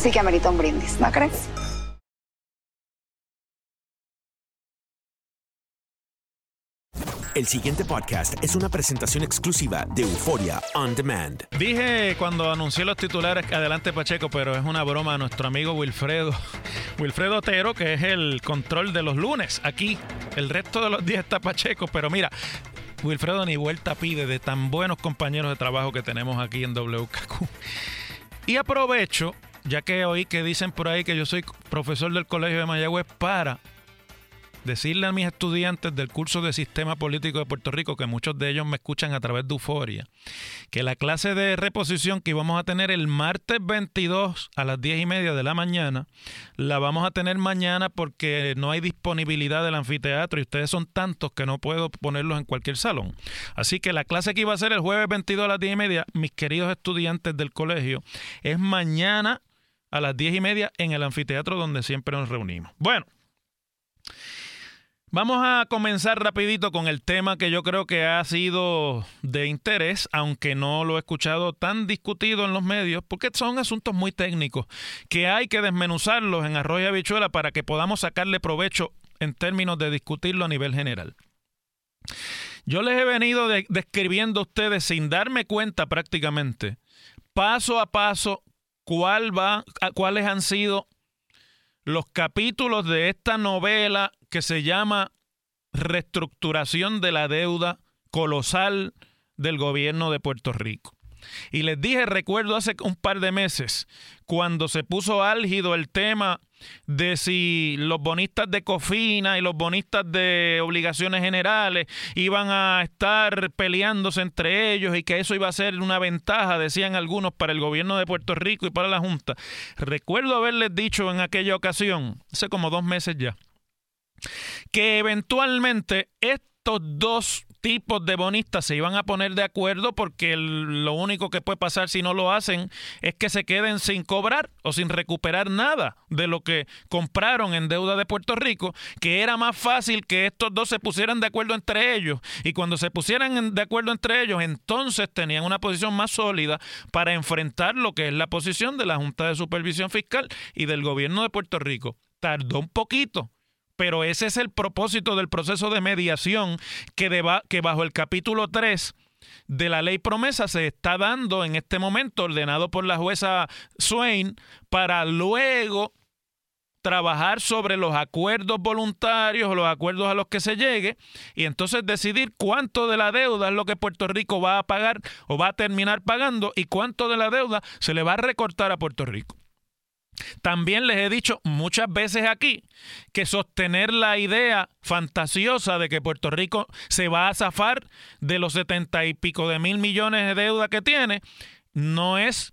sí que amerita un brindis, ¿no crees? El siguiente podcast es una presentación exclusiva de Euforia On Demand. Dije cuando anuncié los titulares que adelante Pacheco, pero es una broma a nuestro amigo Wilfredo. Wilfredo Otero, que es el control de los lunes aquí. El resto de los días está Pacheco, pero mira, Wilfredo ni vuelta pide de tan buenos compañeros de trabajo que tenemos aquí en WKQ. Y aprovecho, ya que oí que dicen por ahí que yo soy profesor del Colegio de Mayagüez, para decirle a mis estudiantes del curso de Sistema Político de Puerto Rico, que muchos de ellos me escuchan a través de Euforia, que la clase de reposición que íbamos a tener el martes 22 a las 10 y media de la mañana, la vamos a tener mañana porque no hay disponibilidad del anfiteatro y ustedes son tantos que no puedo ponerlos en cualquier salón. Así que la clase que iba a ser el jueves 22 a las 10 y media, mis queridos estudiantes del colegio, es mañana a las 10 y media en el anfiteatro donde siempre nos reunimos. Bueno. Vamos a comenzar rapidito con el tema que yo creo que ha sido de interés, aunque no lo he escuchado tan discutido en los medios, porque son asuntos muy técnicos que hay que desmenuzarlos en arroz y habichuela para que podamos sacarle provecho en términos de discutirlo a nivel general. Yo les he venido de- describiendo a ustedes sin darme cuenta prácticamente, paso a paso, cuál va, cuáles han sido los capítulos de esta novela que se llama Reestructuración de la deuda colosal del gobierno de Puerto Rico. Y les dije, recuerdo hace un par de meses, cuando se puso álgido el tema de si los bonistas de Cofina y los bonistas de obligaciones generales iban a estar peleándose entre ellos y que eso iba a ser una ventaja, decían algunos, para el gobierno de Puerto Rico y para la Junta. Recuerdo haberles dicho en aquella ocasión, hace como dos meses ya, que eventualmente estos dos tipos de bonistas se iban a poner de acuerdo porque lo único que puede pasar si no lo hacen es que se queden sin cobrar o sin recuperar nada de lo que compraron en deuda de Puerto Rico, que era más fácil que estos dos se pusieran de acuerdo entre ellos y cuando se pusieran de acuerdo entre ellos, entonces tenían una posición más sólida para enfrentar lo que es la posición de la Junta de Supervisión Fiscal y del gobierno de Puerto Rico. Tardó un poquito, pero ese es el propósito del proceso de mediación que, deba- que bajo el capítulo 3 de la ley promesa se está dando en este momento, ordenado por la jueza Swain, para luego trabajar sobre los acuerdos voluntarios, los acuerdos a los que se llegue, y entonces decidir cuánto de la deuda es lo que Puerto Rico va a pagar o va a terminar pagando y cuánto de la deuda se le va a recortar a Puerto Rico. También les he dicho muchas veces aquí que sostener la idea fantasiosa de que Puerto Rico se va a zafar de los setenta y pico de mil millones de deuda que tiene no es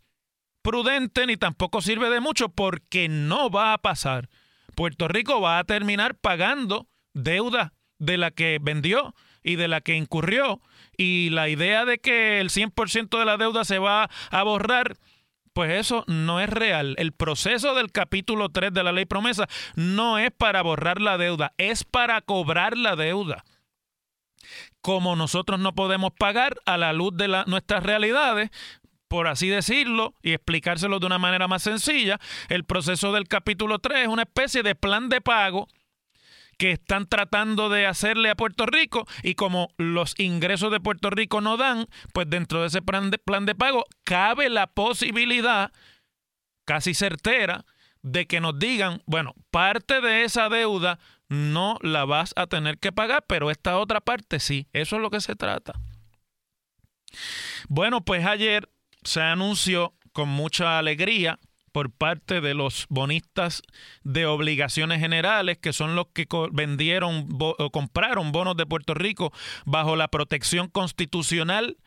prudente ni tampoco sirve de mucho porque no va a pasar. Puerto Rico va a terminar pagando deuda de la que vendió y de la que incurrió y la idea de que el 100% de la deuda se va a borrar pues eso no es real. El proceso del capítulo 3 de la ley promesa no es para borrar la deuda, es para cobrar la deuda. Como nosotros no podemos pagar a la luz de nuestras realidades, por así decirlo, y explicárselo de una manera más sencilla, el proceso del capítulo 3 es una especie de plan de pago que están tratando de hacerle a Puerto Rico y como los ingresos de Puerto Rico no dan, pues dentro de ese plan de, plan de pago cabe la posibilidad casi certera de que nos digan, bueno, parte de esa deuda no la vas a tener que pagar, pero esta otra parte sí. Eso es lo que se trata. Bueno, pues ayer se anunció con mucha alegría por parte de los bonistas de obligaciones generales, que son los que vendieron o compraron bonos de Puerto Rico bajo la protección constitucional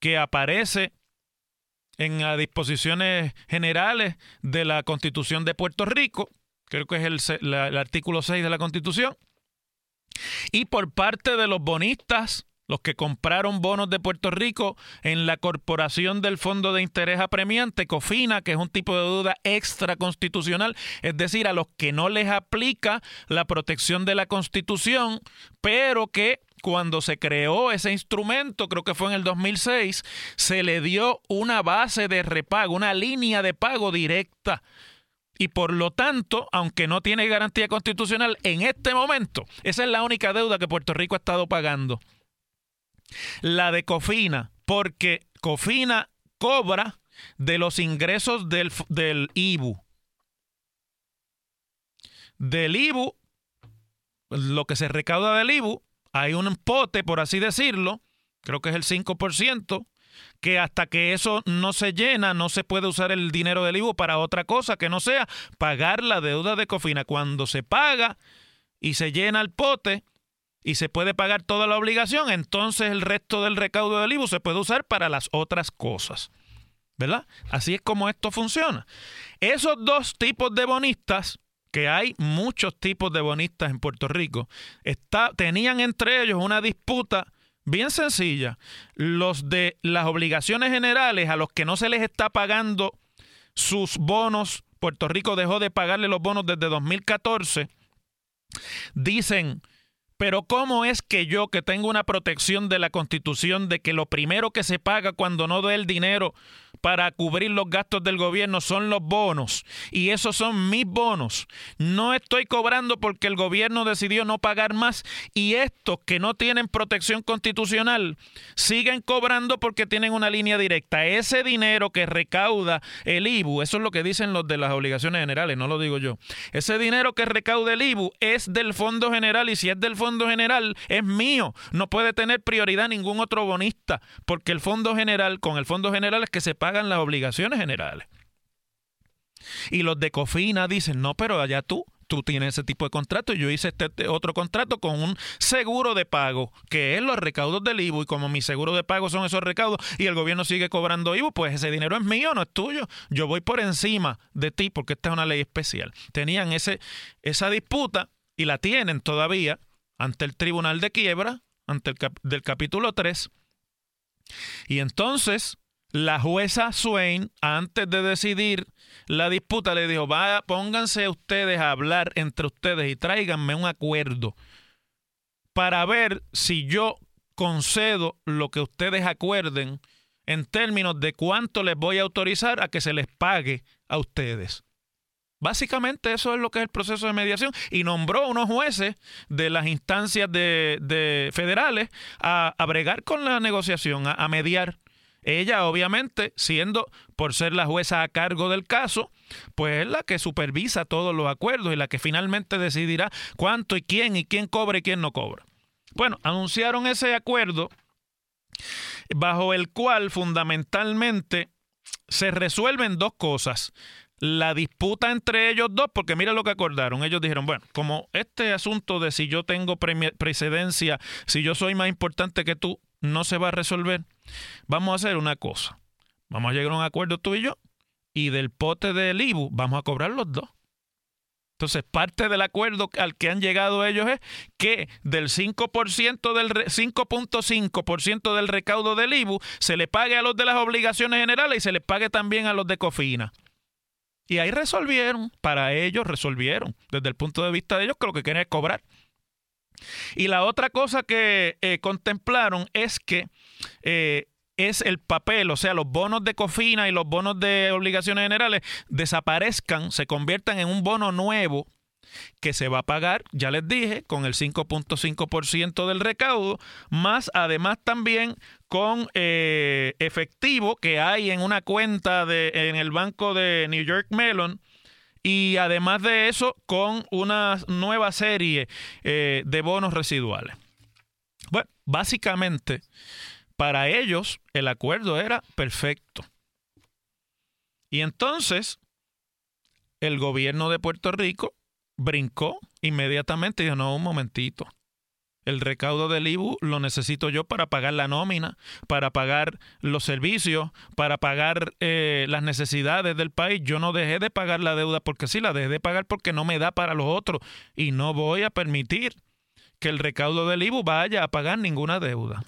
que aparece en las disposiciones generales de la Constitución de Puerto Rico, creo que es el, el artículo 6 de la Constitución, y por parte de los bonistas los que compraron bonos de Puerto Rico en la Corporación del Fondo de Interés Apremiante, COFINA, que es un tipo de deuda extraconstitucional, es decir, a los que no les aplica la protección de la Constitución, pero que cuando se creó ese instrumento, creo que fue en el 2006, se le dio una base de repago, una línea de pago directa. Y por lo tanto, aunque no tiene garantía constitucional, en este momento, esa es la única deuda que Puerto Rico ha estado pagando la de Cofina, porque Cofina cobra de los ingresos del, del IBU. Del IBU, lo que se recauda del IBU, hay un pote, por así decirlo, creo que es el 5%, que hasta que eso no se llena, no se puede usar el dinero del IBU para otra cosa que no sea pagar la deuda de Cofina. Cuando se paga y se llena el pote, y se puede pagar toda la obligación, entonces el resto del recaudo del IBU se puede usar para las otras cosas. ¿Verdad? Así es como esto funciona. Esos dos tipos de bonistas, que hay muchos tipos de bonistas en Puerto Rico, está, tenían entre ellos una disputa bien sencilla. Los de las obligaciones generales a los que no se les está pagando sus bonos, Puerto Rico dejó de pagarle los bonos desde 2014, dicen pero ¿cómo es que yo, que tengo una protección de la Constitución de que lo primero que se paga cuando no doy el dinero para cubrir los gastos del gobierno son los bonos y esos son mis bonos. No estoy cobrando porque el gobierno decidió no pagar más y estos que no tienen protección constitucional siguen cobrando porque tienen una línea directa. Ese dinero que recauda el IBU, eso es lo que dicen los de las obligaciones generales, no lo digo yo. Ese dinero que recauda el IBU es del Fondo General y si es del Fondo General es mío. No puede tener prioridad ningún otro bonista porque el Fondo General, con el Fondo General es que se paga pagan las obligaciones generales. Y los de Cofina dicen, no, pero allá tú, tú tienes ese tipo de contrato. Yo hice este, este, otro contrato con un seguro de pago, que es los recaudos del IBU. Y como mi seguro de pago son esos recaudos y el gobierno sigue cobrando IBU, pues ese dinero es mío, no es tuyo. Yo voy por encima de ti porque esta es una ley especial. Tenían ese, esa disputa y la tienen todavía ante el Tribunal de Quiebra, ante el del capítulo 3. Y entonces la jueza Swain, antes de decidir la disputa, le dijo, vaya, pónganse ustedes a hablar entre ustedes y tráiganme un acuerdo para ver si yo concedo lo que ustedes acuerden en términos de cuánto les voy a autorizar a que se les pague a ustedes. Básicamente eso es lo que es el proceso de mediación y nombró unos jueces de las instancias de, federales a, bregar con la negociación, a mediar. Ella, obviamente, siendo por ser la jueza a cargo del caso, pues es la que supervisa todos los acuerdos y la que finalmente decidirá cuánto y quién y quién cobra y quién no cobra. Bueno, anunciaron ese acuerdo bajo el cual fundamentalmente se resuelven dos cosas. La disputa entre ellos dos, porque mira lo que acordaron. Ellos dijeron, bueno, como este asunto de si yo tengo precedencia, si yo soy más importante que tú, no se va a resolver. Vamos a hacer una cosa. Vamos a llegar a un acuerdo tú y yo. Y del pote del IBU vamos a cobrar los dos. Entonces, parte del acuerdo al que han llegado ellos es que del 5% del 5.5% del recaudo del IBU se le pague a los de las obligaciones generales y se le pague también a los de Cofina. Y ahí resolvieron, para ellos resolvieron, desde el punto de vista de ellos que lo que quieren es cobrar. Y la otra cosa que eh, contemplaron es que eh, es el papel, o sea, los bonos de cofina y los bonos de obligaciones generales desaparezcan, se conviertan en un bono nuevo que se va a pagar, ya les dije, con el 5.5% del recaudo, más además también con eh, efectivo que hay en una cuenta de, en el banco de New York Mellon y además de eso con una nueva serie eh, de bonos residuales. Bueno, básicamente para ellos el acuerdo era perfecto. Y entonces el gobierno de Puerto Rico brincó inmediatamente y dijo, no, un momentito. El recaudo del IBU lo necesito yo para pagar la nómina, para pagar los servicios, para pagar eh, las necesidades del país. Yo no dejé de pagar la deuda porque sí, la dejé de pagar porque no me da para los otros. Y no voy a permitir que el recaudo del IBU vaya a pagar ninguna deuda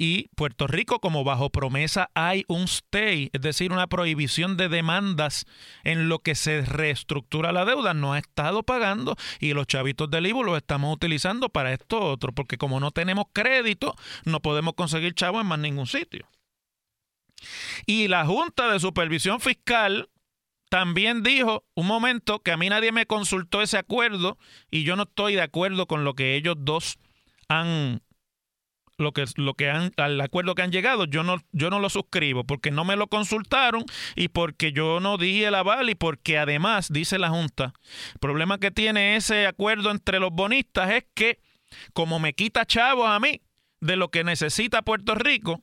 y Puerto Rico como bajo promesa hay un stay, es decir, una prohibición de demandas en lo que se reestructura la deuda, no ha estado pagando y los chavitos del IBU los estamos utilizando para esto otro, porque como no tenemos crédito, no podemos conseguir chavos en más ningún sitio. Y la Junta de Supervisión Fiscal también dijo un momento que a mí nadie me consultó ese acuerdo y yo no estoy de acuerdo con lo que ellos dos han lo que, lo que han, al acuerdo que han llegado, yo no, yo no lo suscribo porque no me lo consultaron y porque yo no di el aval y porque además, dice la Junta, el problema que tiene ese acuerdo entre los bonistas es que como me quita chavos a mí de lo que necesita Puerto Rico,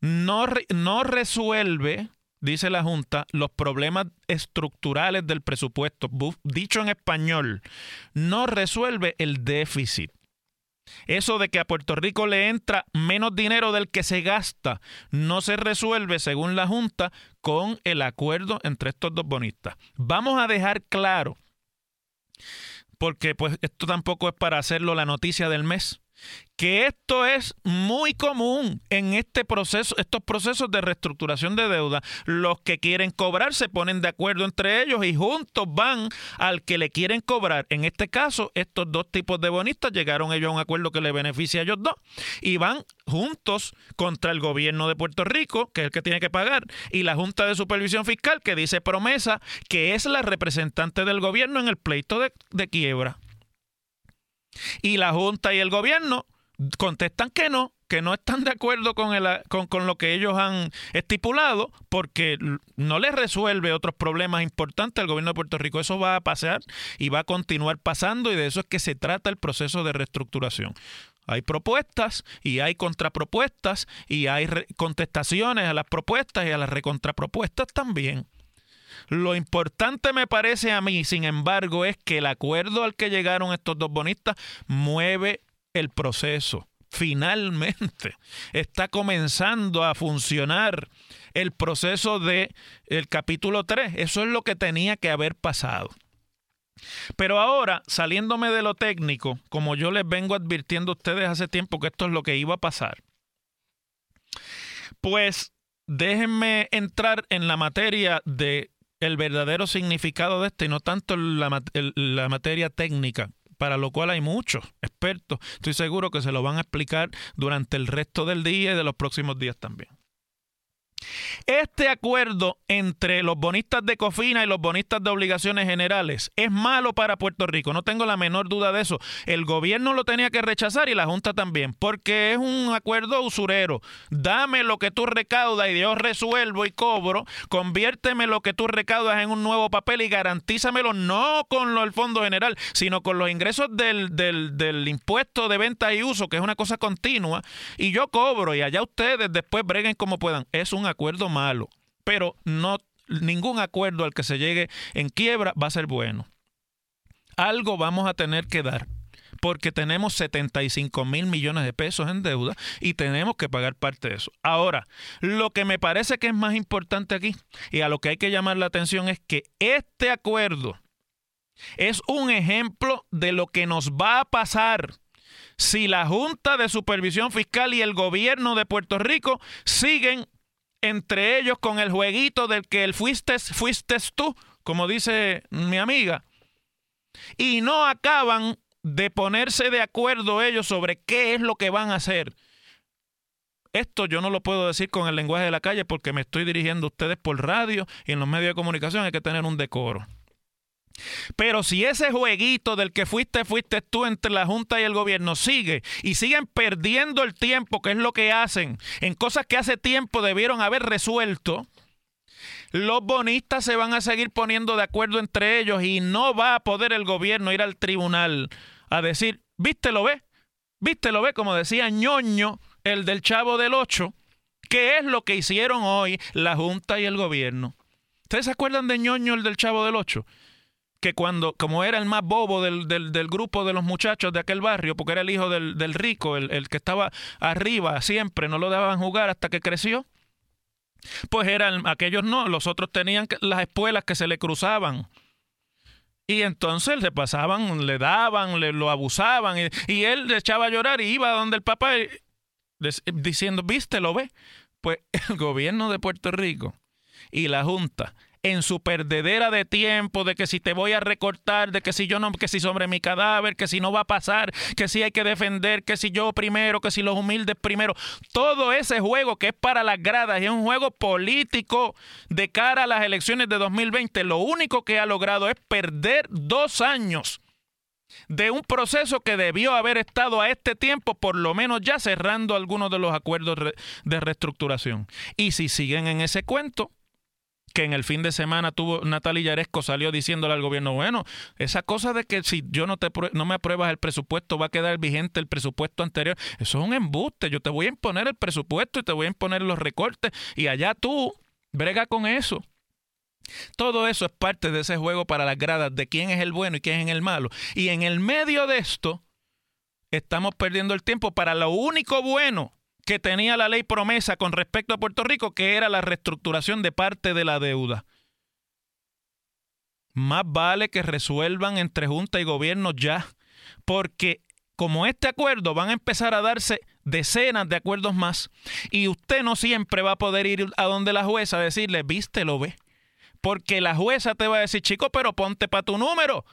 no, no resuelve, dice la Junta, los problemas estructurales del presupuesto. Dicho en español, no resuelve el déficit. Eso de que a Puerto Rico le entra menos dinero del que se gasta no se resuelve, según la Junta, con el acuerdo entre estos dos bonistas. Vamos a dejar claro, porque pues esto tampoco es para hacerlo la noticia del mes que esto es muy común en este proceso, estos procesos de reestructuración de deuda. Los que quieren cobrar se ponen de acuerdo entre ellos y juntos van al que le quieren cobrar. En este caso, estos dos tipos de bonistas llegaron ellos a un acuerdo que le beneficia a ellos dos y van juntos contra el gobierno de Puerto Rico, que es el que tiene que pagar, y la Junta de Supervisión Fiscal, que dice promesa, que es la representante del gobierno en el pleito de, de quiebra. Y la Junta y el gobierno contestan que no, que no están de acuerdo con, el, con, lo que ellos han estipulado porque no les resuelve otros problemas importantes al gobierno de Puerto Rico. Eso va a pasar y va a continuar pasando y de eso es que se trata el proceso de reestructuración. Hay propuestas y hay contrapropuestas y hay contestaciones a las propuestas y a las recontrapropuestas también. Lo importante me parece a mí, sin embargo, es que el acuerdo al que llegaron estos dos bonistas mueve el proceso. Finalmente está comenzando a funcionar el proceso de el capítulo 3. Eso es lo que tenía que haber pasado. Pero ahora, saliéndome de lo técnico, como yo les vengo advirtiendo a ustedes hace tiempo que esto es lo que iba a pasar, pues déjenme entrar en la materia de el verdadero significado de esto y no tanto la, la materia técnica para lo cual hay muchos expertos. Estoy seguro que se lo van a explicar durante el resto del día y de los próximos días también. Este acuerdo entre los bonistas de Cofina y los bonistas de obligaciones generales es malo para Puerto Rico, no tengo la menor duda de eso. El gobierno lo tenía que rechazar y la Junta también, porque es un acuerdo usurero. Dame lo que tú recaudas y yo resuelvo y cobro, conviérteme lo que tú recaudas en un nuevo papel y garantízamelo no con del Fondo General, sino con los ingresos del, del, del impuesto de venta y uso, que es una cosa continua, y yo cobro y allá ustedes después breguen como puedan. Es un acuerdo malo, pero no ningún acuerdo al que se llegue en quiebra va a ser bueno. Algo vamos a tener que dar porque tenemos 75 mil millones de pesos en deuda y tenemos que pagar parte de eso. Ahora, lo que me parece que es más importante aquí y a lo que hay que llamar la atención es que este acuerdo es un ejemplo de lo que nos va a pasar si la Junta de Supervisión Fiscal y el gobierno de Puerto Rico siguen entre ellos con el jueguito del que el fuiste, fuiste tú, como dice mi amiga, y no acaban de ponerse de acuerdo ellos sobre qué es lo que van a hacer. Esto yo no lo puedo decir con el lenguaje de la calle porque me estoy dirigiendo a ustedes por radio y en los medios de comunicación hay que tener un decoro. Pero si ese jueguito del que fuiste, fuiste tú entre la Junta y el gobierno sigue y siguen perdiendo el tiempo, que es lo que hacen, en cosas que hace tiempo debieron haber resuelto, los bonistas se van a seguir poniendo de acuerdo entre ellos y no va a poder el gobierno ir al tribunal a decir, viste lo ve, viste lo ve, como decía ñoño, el del chavo del 8, ¿qué es lo que hicieron hoy la Junta y el gobierno? ¿Ustedes se acuerdan de ñoño, el del chavo del 8? Que cuando, como era el más bobo del, del, grupo de los muchachos de aquel barrio, porque era el hijo del, del rico, el, el, que estaba arriba siempre, no lo dejaban jugar hasta que creció, pues eran aquellos no, los otros tenían las espuelas que se le cruzaban. Y entonces le pasaban, le daban, le lo abusaban, y, y él le echaba a llorar y iba donde el papá diciendo, viste, lo ve. Pues el gobierno de Puerto Rico y la Junta en su perdedera de tiempo, de que si te voy a recortar, de que si yo no, que si sobre mi cadáver, que si no va a pasar, que si hay que defender, que si yo primero, que si los humildes primero. Todo ese juego que es para las gradas es un juego político de cara a las elecciones de 2020, lo único que ha logrado es perder dos años de un proceso que debió haber estado a este tiempo, por lo menos ya cerrando algunos de los acuerdos de reestructuración. Y si siguen en ese cuento, que en el fin de semana tuvo Natalia Yaresco salió diciéndole al gobierno, bueno, esa cosa de que si yo no te no me apruebas el presupuesto va a quedar vigente el presupuesto anterior, eso es un embuste, yo te voy a imponer el presupuesto y te voy a imponer los recortes y allá tú brega con eso. Todo eso es parte de ese juego para las gradas de quién es el bueno y quién es el malo. Y en el medio de esto estamos perdiendo el tiempo para lo único bueno que tenía la ley promesa con respecto a Puerto Rico, que era la reestructuración de parte de la deuda. Más vale que resuelvan entre Junta y Gobierno ya, porque como este acuerdo van a empezar a darse decenas de acuerdos más y usted no siempre va a poder ir a donde la jueza a decirle, viste, lo ve. Porque la jueza te va a decir, chico, pero ponte para tu número.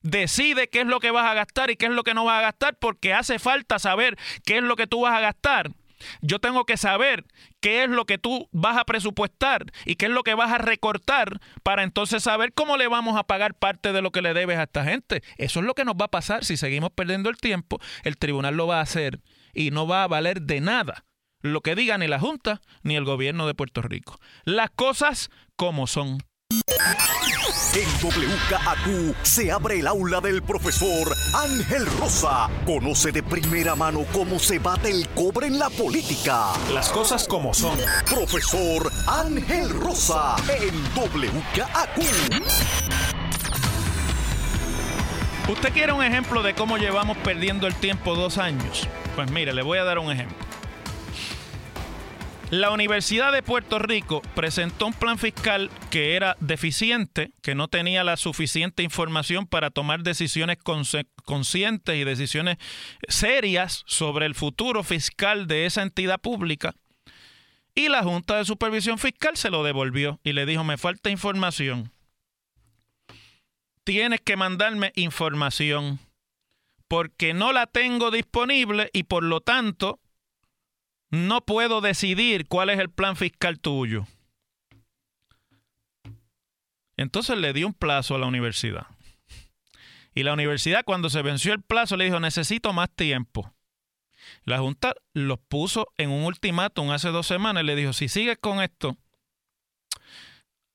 Decide qué es lo que vas a gastar y qué es lo que no vas a gastar porque hace falta saber qué es lo que tú vas a gastar yo tengo que saber qué es lo que tú vas a presupuestar y qué es lo que vas a recortar para entonces saber cómo le vamos a pagar parte de lo que le debes a esta gente. Eso es lo que nos va a pasar si seguimos perdiendo el tiempo. El tribunal lo va a hacer y no va a valer de nada lo que diga ni la Junta ni el gobierno de Puerto Rico. Las cosas como son. En WKAQ se abre el aula del profesor Ángel Rosa. Conoce de primera mano cómo se bate el cobre en la política. Las cosas como son. Profesor Ángel Rosa en WKAQ. ¿Usted quiere un ejemplo de cómo llevamos perdiendo el tiempo dos años? Pues mire, le voy a dar un ejemplo. La Universidad de Puerto Rico presentó un plan fiscal que era deficiente, que no tenía la suficiente información para tomar decisiones conscientes y decisiones serias sobre el futuro fiscal de esa entidad pública. Y la Junta de Supervisión Fiscal se lo devolvió y le dijo, me falta información. Tienes que mandarme información porque no la tengo disponible y por lo tanto no puedo decidir cuál es el plan fiscal tuyo. Entonces le di un plazo a la universidad. Y la universidad cuando se venció el plazo le dijo, necesito más tiempo. La Junta los puso en un ultimátum hace dos semanas y le dijo, si sigues con esto,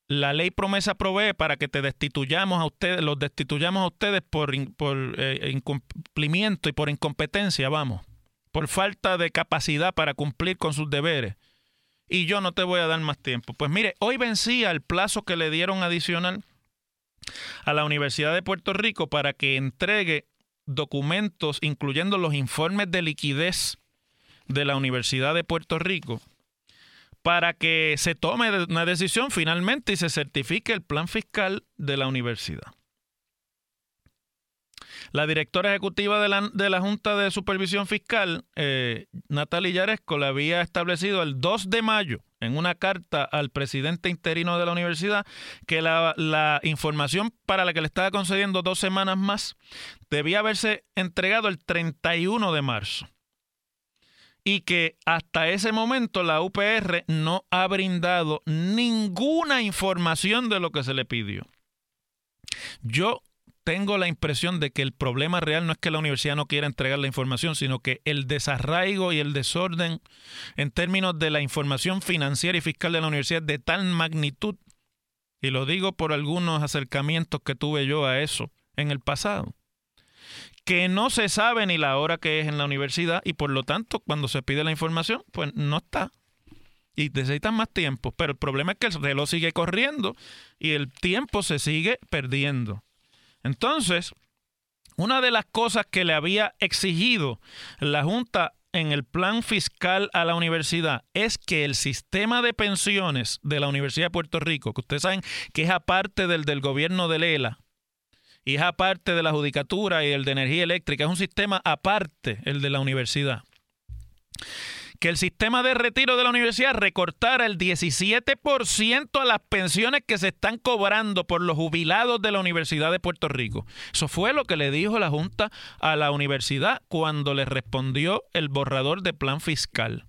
la ley promesa provee para que te destituyamos a ustedes, los destituyamos a ustedes por, por eh, incumplimiento y por incompetencia, vamos por falta de capacidad para cumplir con sus deberes. Y yo no te voy a dar más tiempo. Pues mire, hoy vencía el plazo que le dieron adicional a la Universidad de Puerto Rico para que entregue documentos, incluyendo los informes de liquidez de la Universidad de Puerto Rico, para que se tome una decisión finalmente y se certifique el plan fiscal de la universidad. La directora ejecutiva de la, de la Junta de Supervisión Fiscal, eh, Natalia Yaresco, le había establecido el 2 de mayo en una carta al presidente interino de la universidad que la, la, información para la que le estaba concediendo dos semanas más debía haberse entregado el 31 de marzo y que hasta ese momento la UPR no ha brindado ninguna información de lo que se le pidió. Yo tengo la impresión de que el problema real no es que la universidad no quiera entregar la información, sino que el desarraigo y el desorden en términos de la información financiera y fiscal de la universidad de tal magnitud y lo digo por algunos acercamientos que tuve yo a eso en el pasado, que no se sabe ni la hora que es en la universidad y por lo tanto cuando se pide la información, pues no está. Y necesitan más tiempo, pero el problema es que el reloj sigue corriendo y el tiempo se sigue perdiendo. Entonces, una de las cosas que le había exigido la Junta en el plan fiscal a la universidad es que el sistema de pensiones de la Universidad de Puerto Rico, que ustedes saben que es aparte del del gobierno de Lela, y es aparte de la judicatura y el de energía eléctrica, es un sistema aparte el de la universidad que el sistema de retiro de la universidad recortara el 17% a las pensiones que se están cobrando por los jubilados de la Universidad de Puerto Rico. Eso fue lo que le dijo la Junta a la universidad cuando le respondió el borrador de plan fiscal.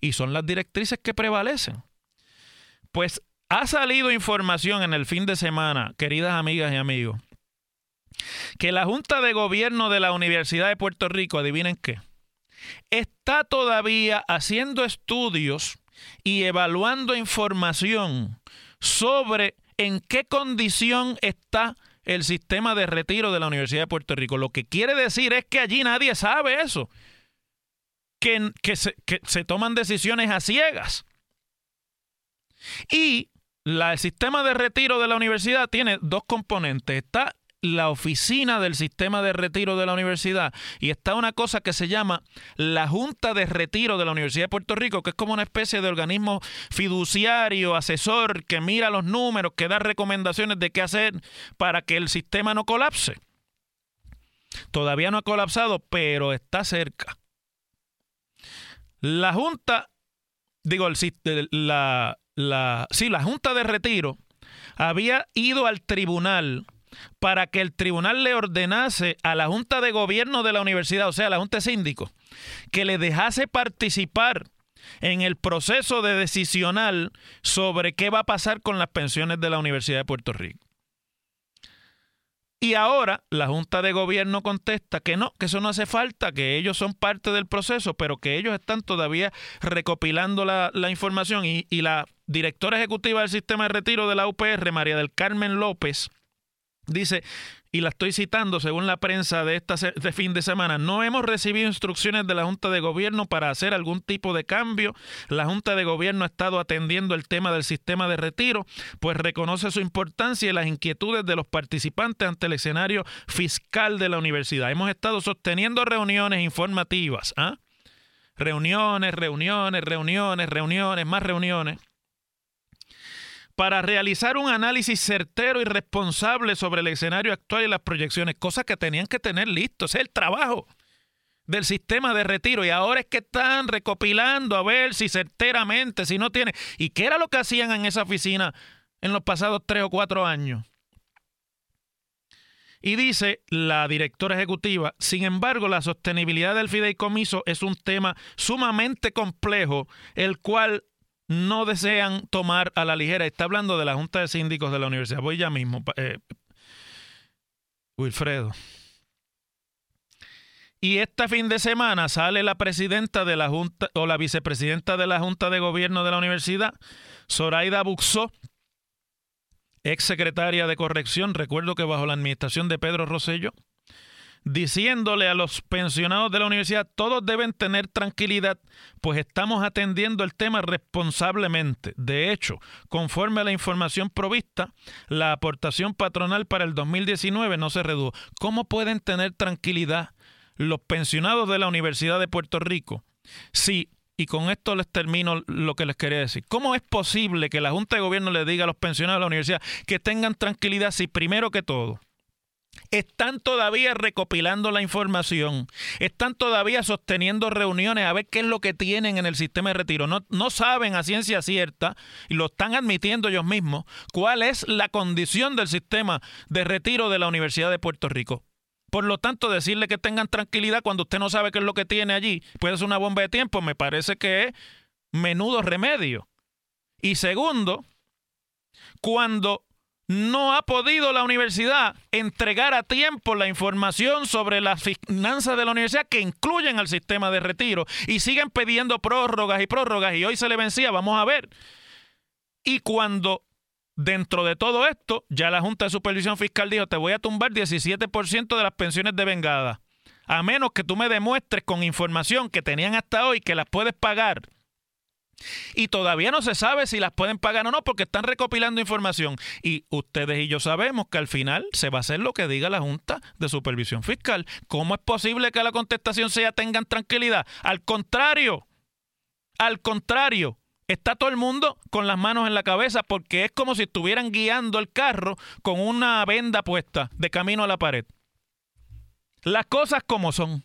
Y son las directrices que prevalecen. Pues ha salido información en el fin de semana, queridas amigas y amigos, que la Junta de Gobierno de la Universidad de Puerto Rico, adivinen qué, está todavía haciendo estudios y evaluando información sobre en qué condición está el sistema de retiro de la Universidad de Puerto Rico. Lo que quiere decir es que allí nadie sabe eso, que, se, se, toman decisiones a ciegas. Y el sistema de retiro de la universidad tiene dos componentes. Está la oficina del sistema de retiro de la universidad y está una cosa que se llama la Junta de Retiro de la Universidad de Puerto Rico, que es como una especie de organismo fiduciario, asesor, que mira los números, que da recomendaciones de qué hacer para que el sistema no colapse. Todavía no ha colapsado, pero está cerca. La Junta, digo, el, la, la, sí, la Junta de Retiro había ido al tribunal para que el tribunal le ordenase a la Junta de Gobierno de la universidad, o sea, a la Junta de Síndico, que le dejase participar en el proceso de decisional sobre qué va a pasar con las pensiones de la Universidad de Puerto Rico. Y ahora la Junta de Gobierno contesta que no, que eso no hace falta, que ellos son parte del proceso, pero que ellos están todavía recopilando la, información y la directora ejecutiva del sistema de retiro de la UPR, María del Carmen López, Dice, y la estoy citando según la prensa de este fin de semana, no hemos recibido instrucciones de la Junta de Gobierno para hacer algún tipo de cambio. La Junta de Gobierno ha estado atendiendo el tema del sistema de retiro, pues reconoce su importancia y las inquietudes de los participantes ante el escenario fiscal de la universidad. Hemos estado sosteniendo reuniones informativas, ¿ah? reuniones, reuniones, reuniones, reuniones, más reuniones para realizar un análisis certero y responsable sobre el escenario actual y las proyecciones, cosas que tenían que tener listo. es el trabajo del sistema de retiro y ahora es que están recopilando a ver si certeramente, si no tiene. ¿Y qué era lo que hacían en esa oficina en los pasados tres o cuatro años? Y dice la directora ejecutiva, sin embargo, la sostenibilidad del fideicomiso es un tema sumamente complejo, el cual no desean tomar a la ligera. Está hablando de la Junta de Síndicos de la Universidad. Voy ya mismo. Eh, Wilfredo. Y este fin de semana sale la presidenta de la Junta o la vicepresidenta de la Junta de Gobierno de la Universidad, Zoraida Buxó, ex secretaria de Corrección, recuerdo que bajo la administración de Pedro Rosello, diciéndole a los pensionados de la universidad, todos deben tener tranquilidad, pues estamos atendiendo el tema responsablemente. De hecho, conforme a la información provista, la aportación patronal para el 2019 no se redujo. ¿Cómo pueden tener tranquilidad los pensionados de la Universidad de Puerto Rico si y con esto les termino lo que les quería decir. ¿Cómo es posible que la Junta de Gobierno le diga a los pensionados de la universidad que tengan tranquilidad si primero que todo están todavía recopilando la información, están todavía sosteniendo reuniones a ver qué es lo que tienen en el sistema de retiro. No, no saben a ciencia cierta, y lo están admitiendo ellos mismos, cuál es la condición del sistema de retiro de la Universidad de Puerto Rico. Por lo tanto, decirle que tengan tranquilidad cuando usted no sabe qué es lo que tiene allí, puede ser una bomba de tiempo, me parece que es menudo remedio. Y segundo, cuando no ha podido la universidad entregar a tiempo la información sobre las finanzas de la universidad que incluyen al sistema de retiro y siguen pidiendo prórrogas y prórrogas y hoy se le vencía, vamos a ver. Y cuando dentro de todo esto, ya la Junta de Supervisión Fiscal dijo, te voy a tumbar 17% de las pensiones de vengada, a menos que tú me demuestres con información que tenían hasta hoy que las puedes pagar. Y todavía no se sabe si las pueden pagar o no porque están recopilando información. Y ustedes y yo sabemos que al final se va a hacer lo que diga la Junta de Supervisión Fiscal. ¿Cómo es posible que la contestación sea tengan tranquilidad? Al contrario, al contrario, está todo el mundo con las manos en la cabeza porque es como si estuvieran guiando el carro con una venda puesta de camino a la pared. Las cosas como son.